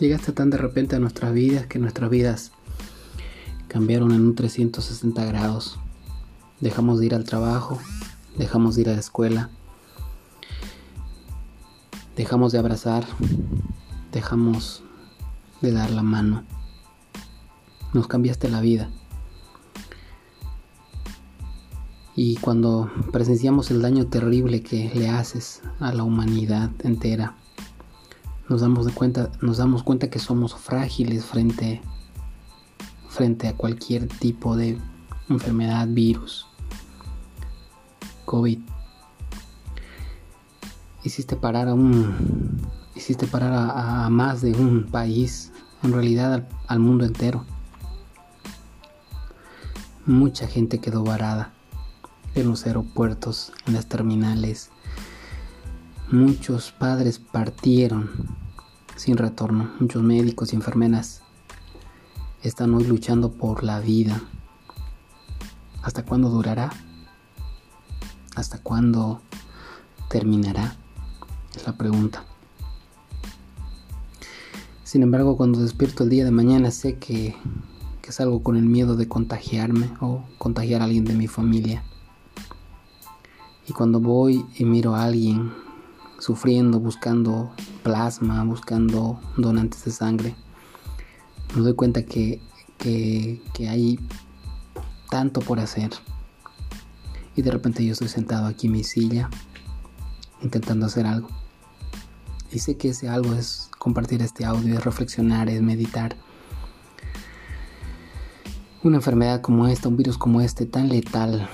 Llegaste tan de repente a nuestras vidas que nuestras vidas cambiaron en un 360 grados. Dejamos de ir al trabajo, dejamos de ir a la escuela, dejamos de abrazar, dejamos de dar la mano. Nos cambiaste la vida. Y cuando presenciamos el daño terrible que le haces a la humanidad entera, nos damos, de cuenta, nos damos cuenta que somos frágiles frente, frente a cualquier tipo de enfermedad, virus, COVID. Hiciste parar a un, hiciste parar a, más de un país, en realidad al mundo entero. Mucha gente quedó varada en los aeropuertos, en las terminales. Muchos padres partieron sin retorno. Muchos médicos y enfermeras están hoy luchando por la vida. ¿Hasta cuándo durará? ¿Hasta cuándo terminará? Es la pregunta. Sin embargo, cuando despierto el día de mañana sé que, salgo con el miedo de contagiarme o contagiar a alguien de mi familia. Y cuando voy y miro a alguien sufriendo, buscando plasma, buscando donantes de sangre, me doy cuenta que, que, hay tanto por hacer. Y de repente yo estoy sentado aquí en mi silla, intentando hacer algo. Y sé que ese algo es compartir este audio, es reflexionar, es meditar. Una enfermedad como esta, un virus como este, tan letal.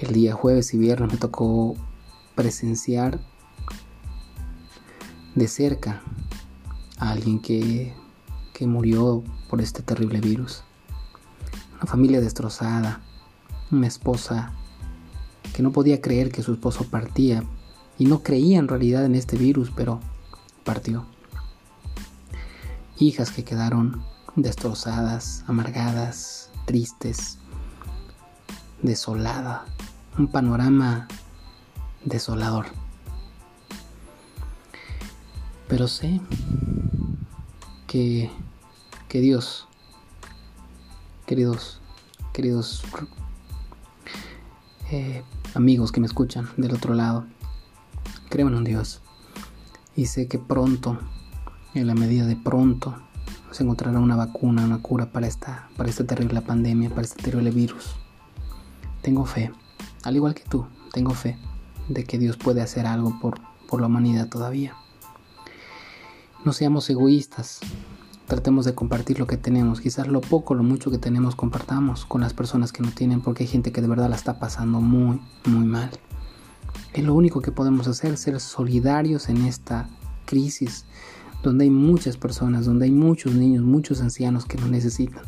El día jueves y viernes me tocó presenciar de cerca a alguien que, que murió por este terrible virus. Una familia destrozada, una esposa que no podía creer que su esposo partía y no creía en realidad en este virus, pero partió. Hijas que quedaron destrozadas, amargadas, tristes, desolada. Un panorama desolador. Pero sé que, que Dios, queridos, queridos eh, amigos que me escuchan del otro lado, creo en un Dios. Y sé que pronto, en la medida de pronto, se encontrará una vacuna, una cura para esta, para esta terrible pandemia, para este terrible virus. Tengo fe, al igual que tú, tengo fe de que Dios puede hacer algo por, por la humanidad todavía. No seamos egoístas, tratemos de compartir lo que tenemos, quizás lo poco, lo mucho que tenemos compartamos con las personas que no tienen, porque hay gente que de verdad la está pasando muy, muy mal. Es lo único que podemos hacer, ser solidarios en esta crisis, donde hay muchas personas, donde hay muchos niños, muchos ancianos que nos necesitan.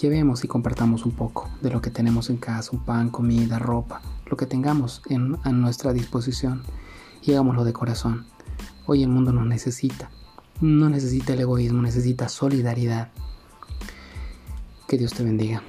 Llevemos y compartamos un poco de lo que tenemos en casa, un pan, comida, ropa, lo que tengamos en, a nuestra disposición y hagámoslo de corazón. Hoy el mundo nos necesita. No necesita el egoísmo, necesita solidaridad. Que Dios te bendiga.